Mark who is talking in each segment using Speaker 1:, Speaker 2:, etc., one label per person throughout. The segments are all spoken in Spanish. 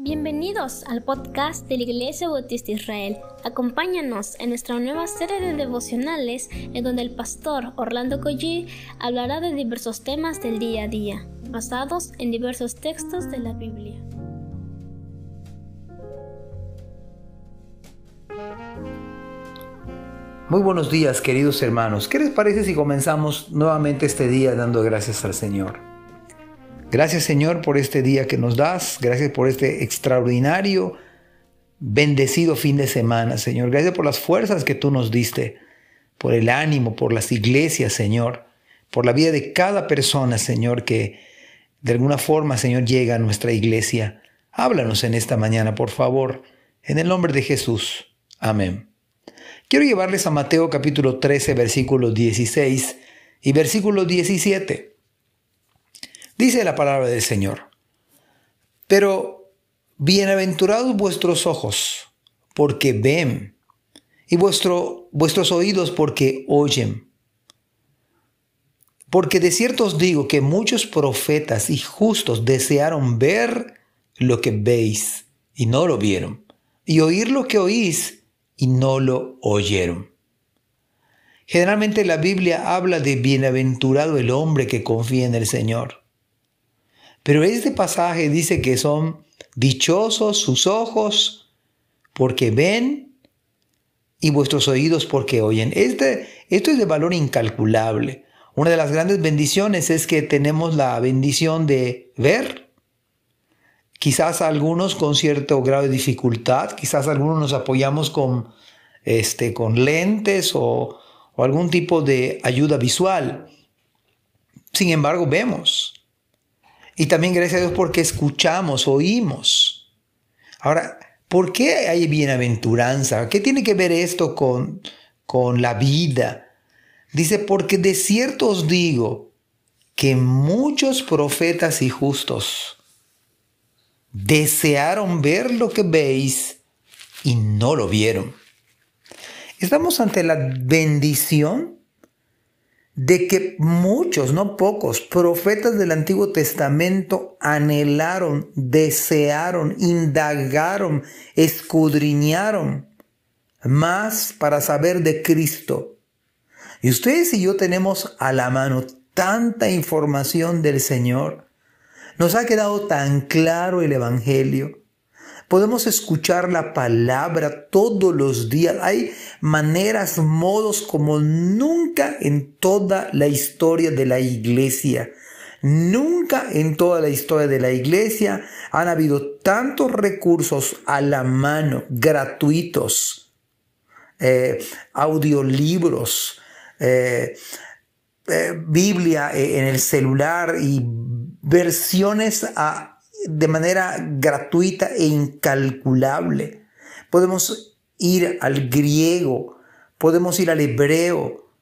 Speaker 1: Bienvenidos al podcast de la Iglesia Bautista Israel. Acompáñanos en nuestra nueva serie de devocionales en donde el pastor Orlando Collie hablará de diversos temas del día a día, basados en diversos textos de la Biblia.
Speaker 2: Muy buenos días queridos hermanos. ¿Qué les parece si comenzamos nuevamente este día dando gracias al Señor? Gracias Señor por este día que nos das, gracias por este extraordinario, bendecido fin de semana, Señor. Gracias por las fuerzas que tú nos diste, por el ánimo, por las iglesias, Señor, por la vida de cada persona, Señor, que de alguna forma, Señor, llega a nuestra iglesia. Háblanos en esta mañana, por favor, en el nombre de Jesús. Amén. Quiero llevarles a Mateo capítulo 13, versículo 16 y versículo 17. Dice la palabra del Señor. Pero bienaventurados vuestros ojos, porque ven, y vuestro, vuestros oídos, porque oyen. Porque de cierto os digo que muchos profetas y justos desearon ver lo que veis y no lo vieron, y oír lo que oís y no lo oyeron. Generalmente la Biblia habla de bienaventurado el hombre que confía en el Señor. Pero este pasaje dice que son dichosos sus ojos porque ven y vuestros oídos porque oyen. Este, esto es de valor incalculable. Una de las grandes bendiciones es que tenemos la bendición de ver. Quizás algunos con cierto grado de dificultad, quizás algunos nos apoyamos con, este, con lentes o, o algún tipo de ayuda visual. Sin embargo, vemos. Y también gracias a Dios porque escuchamos, oímos. Ahora, ¿por qué hay bienaventuranza? ¿Qué tiene que ver esto con, con la vida? Dice, porque de cierto os digo que muchos profetas y justos desearon ver lo que veis y no lo vieron. Estamos ante la bendición de que muchos, no pocos, profetas del Antiguo Testamento anhelaron, desearon, indagaron, escudriñaron más para saber de Cristo. Y ustedes y yo tenemos a la mano tanta información del Señor. Nos ha quedado tan claro el Evangelio. Podemos escuchar la palabra todos los días. Hay maneras, modos como nunca en toda la historia de la iglesia. Nunca en toda la historia de la iglesia han habido tantos recursos a la mano, gratuitos, eh, audiolibros, eh, eh, Biblia en el celular y versiones a de manera gratuita e incalculable. Podemos ir al griego, podemos ir al hebreo,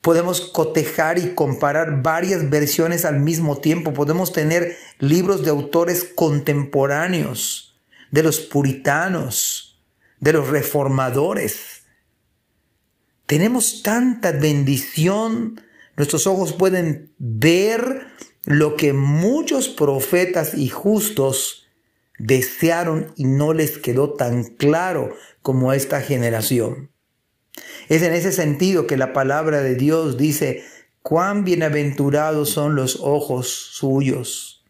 Speaker 2: podemos cotejar y comparar varias versiones al mismo tiempo, podemos tener libros de autores contemporáneos, de los puritanos, de los reformadores. Tenemos tanta bendición, nuestros ojos pueden ver lo que muchos profetas y justos desearon y no les quedó tan claro como esta generación. Es en ese sentido que la palabra de Dios dice, cuán bienaventurados son los ojos suyos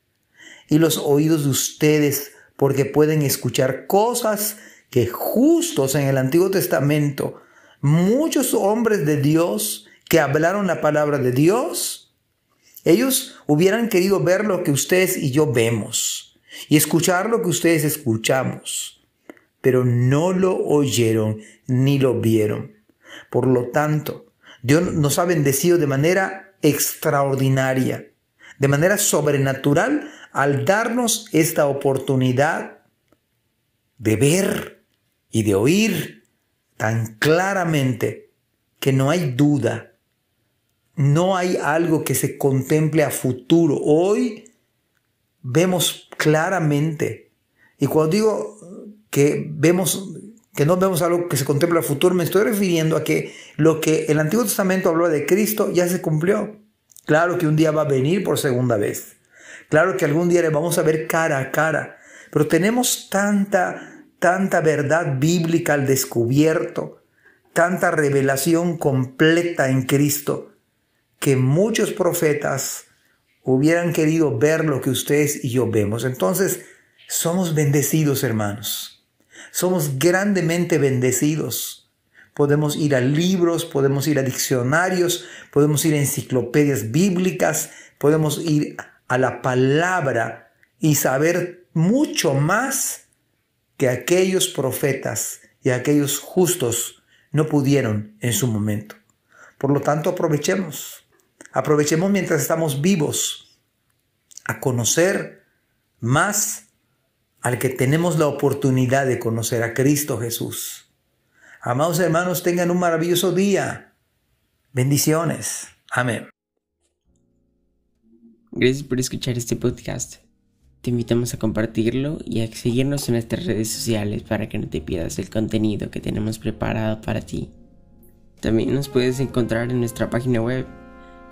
Speaker 2: y los oídos de ustedes, porque pueden escuchar cosas que justos en el Antiguo Testamento, muchos hombres de Dios que hablaron la palabra de Dios, ellos hubieran querido ver lo que ustedes y yo vemos y escuchar lo que ustedes escuchamos, pero no lo oyeron ni lo vieron. Por lo tanto, Dios nos ha bendecido de manera extraordinaria, de manera sobrenatural, al darnos esta oportunidad de ver y de oír tan claramente que no hay duda no hay algo que se contemple a futuro. Hoy vemos claramente, y cuando digo que vemos que no vemos algo que se contemple a futuro, me estoy refiriendo a que lo que el Antiguo Testamento habló de Cristo ya se cumplió. Claro que un día va a venir por segunda vez. Claro que algún día le vamos a ver cara a cara. pero tenemos tanta, tanta verdad bíblica al descubierto, tanta revelación completa en Cristo, que muchos profetas hubieran querido ver lo que ustedes y yo vemos. Entonces, somos bendecidos, hermanos. Somos grandemente bendecidos. Podemos ir a libros, podemos ir a diccionarios, podemos ir a enciclopedias bíblicas, podemos ir a la palabra y saber mucho más que aquellos profetas y aquellos justos no pudieron en su momento. Por lo tanto, aprovechemos. Aprovechemos mientras estamos vivos a conocer más al que tenemos la oportunidad de conocer a Cristo Jesús. Amados hermanos, tengan un maravilloso día. Bendiciones. Amén.
Speaker 3: Gracias por escuchar este podcast. Te invitamos a compartirlo y a seguirnos en nuestras redes sociales para que no te pierdas el contenido que tenemos preparado para ti. También nos puedes encontrar en nuestra página web